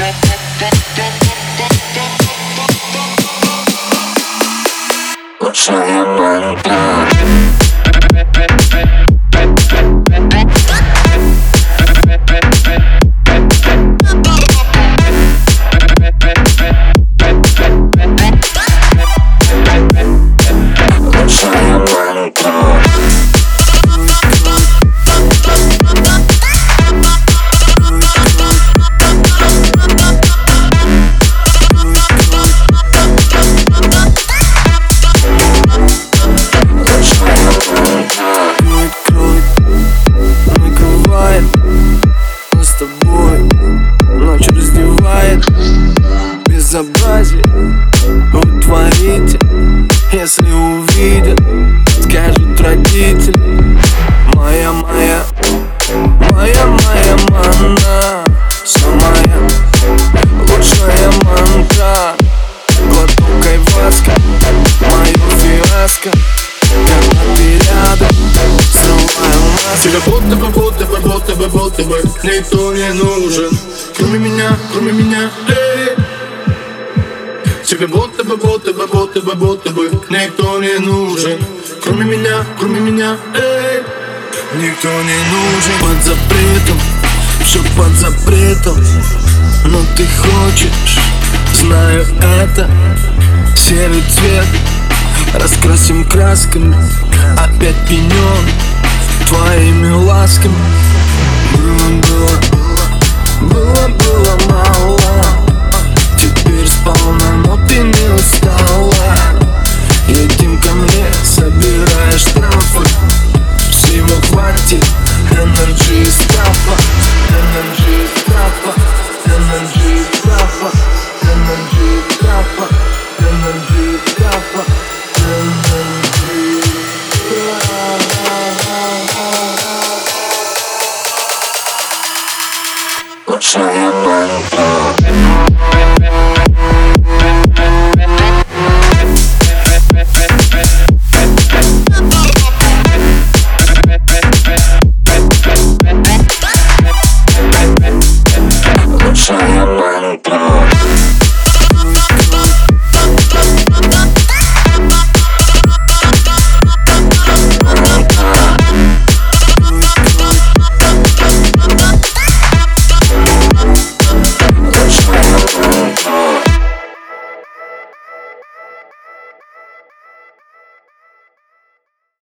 that, that, that. It's in my blood. Тебе будто бы, будто бы, будто бы, будто бы Никто не нужен. Кроме меня, кроме меня, эй. Тебе будто бы, будто бы, будто бы, будто бы Никто не нужен. Кроме меня, кроме меня, эй. Никто не нужен. Под запретом Все под запретом. Но ты хочешь, знаю это. Серый цвет Раскрасим красками. Опять пенен can Slam